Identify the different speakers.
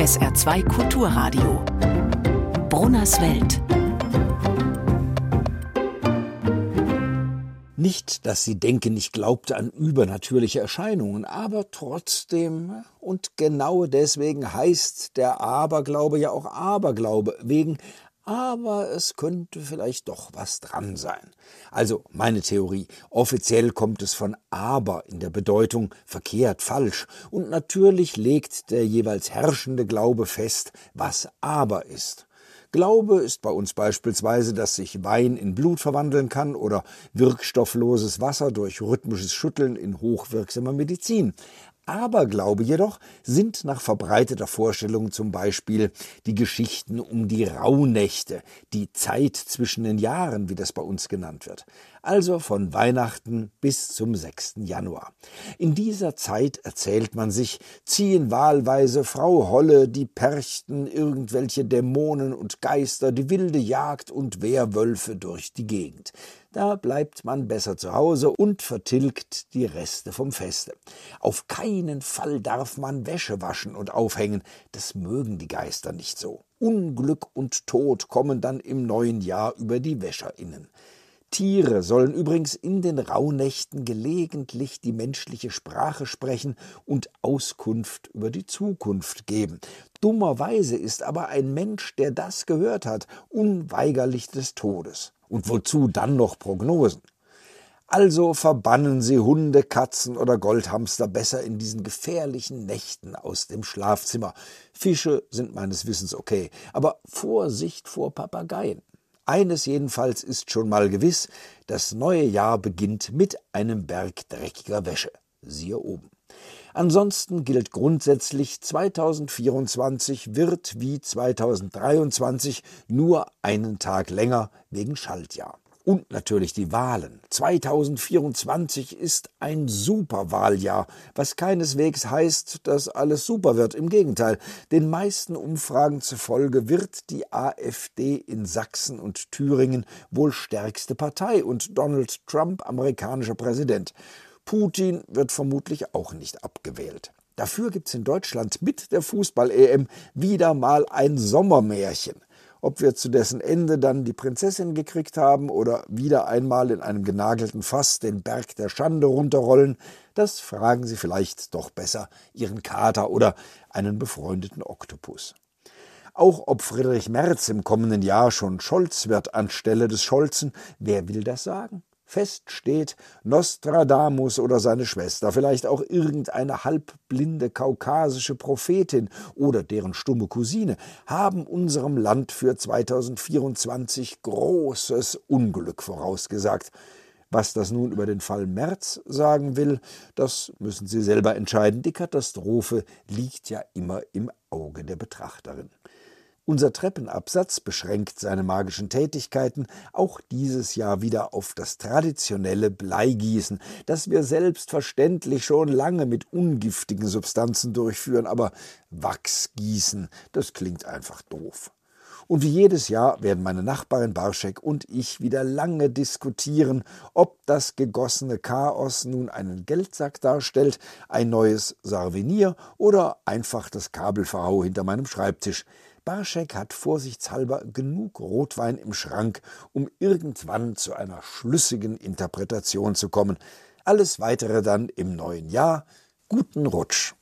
Speaker 1: SR2 Kulturradio. Brunners Welt.
Speaker 2: Nicht, dass sie denken, ich glaubte an übernatürliche Erscheinungen, aber trotzdem und genau deswegen heißt der Aberglaube ja auch Aberglaube, wegen aber es könnte vielleicht doch was dran sein. Also meine Theorie, offiziell kommt es von aber in der Bedeutung verkehrt, falsch, und natürlich legt der jeweils herrschende Glaube fest, was aber ist. Glaube ist bei uns beispielsweise, dass sich Wein in Blut verwandeln kann oder wirkstoffloses Wasser durch rhythmisches Schütteln in hochwirksamer Medizin. Aberglaube jedoch sind nach verbreiteter Vorstellung zum Beispiel die Geschichten um die Rauhnächte, die Zeit zwischen den Jahren, wie das bei uns genannt wird also von Weihnachten bis zum 6. Januar. In dieser Zeit, erzählt man sich, ziehen wahlweise Frau Holle, die Perchten, irgendwelche Dämonen und Geister, die wilde Jagd und Wehrwölfe durch die Gegend. Da bleibt man besser zu Hause und vertilgt die Reste vom Feste. Auf keinen Fall darf man Wäsche waschen und aufhängen, das mögen die Geister nicht so. Unglück und Tod kommen dann im neuen Jahr über die WäscherInnen. Tiere sollen übrigens in den Rauhnächten gelegentlich die menschliche Sprache sprechen und Auskunft über die Zukunft geben. Dummerweise ist aber ein Mensch, der das gehört hat, unweigerlich des Todes. Und wozu dann noch Prognosen? Also verbannen Sie Hunde, Katzen oder Goldhamster besser in diesen gefährlichen Nächten aus dem Schlafzimmer. Fische sind meines Wissens okay, aber Vorsicht vor Papageien. Eines jedenfalls ist schon mal gewiss, das neue Jahr beginnt mit einem Berg dreckiger Wäsche. Siehe oben. Ansonsten gilt grundsätzlich, 2024 wird wie 2023 nur einen Tag länger wegen Schaltjahr. Und natürlich die Wahlen. 2024 ist ein Superwahljahr, was keineswegs heißt, dass alles super wird. Im Gegenteil, den meisten Umfragen zufolge wird die AfD in Sachsen und Thüringen wohl stärkste Partei und Donald Trump amerikanischer Präsident. Putin wird vermutlich auch nicht abgewählt. Dafür gibt es in Deutschland mit der Fußball-EM wieder mal ein Sommermärchen. Ob wir zu dessen Ende dann die Prinzessin gekriegt haben oder wieder einmal in einem genagelten Fass den Berg der Schande runterrollen, das fragen Sie vielleicht doch besser Ihren Kater oder einen befreundeten Oktopus. Auch ob Friedrich Merz im kommenden Jahr schon Scholz wird anstelle des Scholzen, wer will das sagen? Fest steht, Nostradamus oder seine Schwester, vielleicht auch irgendeine halbblinde kaukasische Prophetin oder deren stumme Cousine, haben unserem Land für 2024 großes Unglück vorausgesagt. Was das nun über den Fall Merz sagen will, das müssen Sie selber entscheiden. Die Katastrophe liegt ja immer im Auge der Betrachterin. Unser Treppenabsatz beschränkt seine magischen Tätigkeiten auch dieses Jahr wieder auf das traditionelle Bleigießen, das wir selbstverständlich schon lange mit ungiftigen Substanzen durchführen, aber Wachsgießen, das klingt einfach doof. Und wie jedes Jahr werden meine Nachbarin Barschek und ich wieder lange diskutieren, ob das gegossene Chaos nun einen Geldsack darstellt, ein neues Sarvenier oder einfach das Kabelverhau hinter meinem Schreibtisch. Barschek hat vorsichtshalber genug Rotwein im Schrank, um irgendwann zu einer schlüssigen Interpretation zu kommen. Alles weitere dann im neuen Jahr. Guten Rutsch.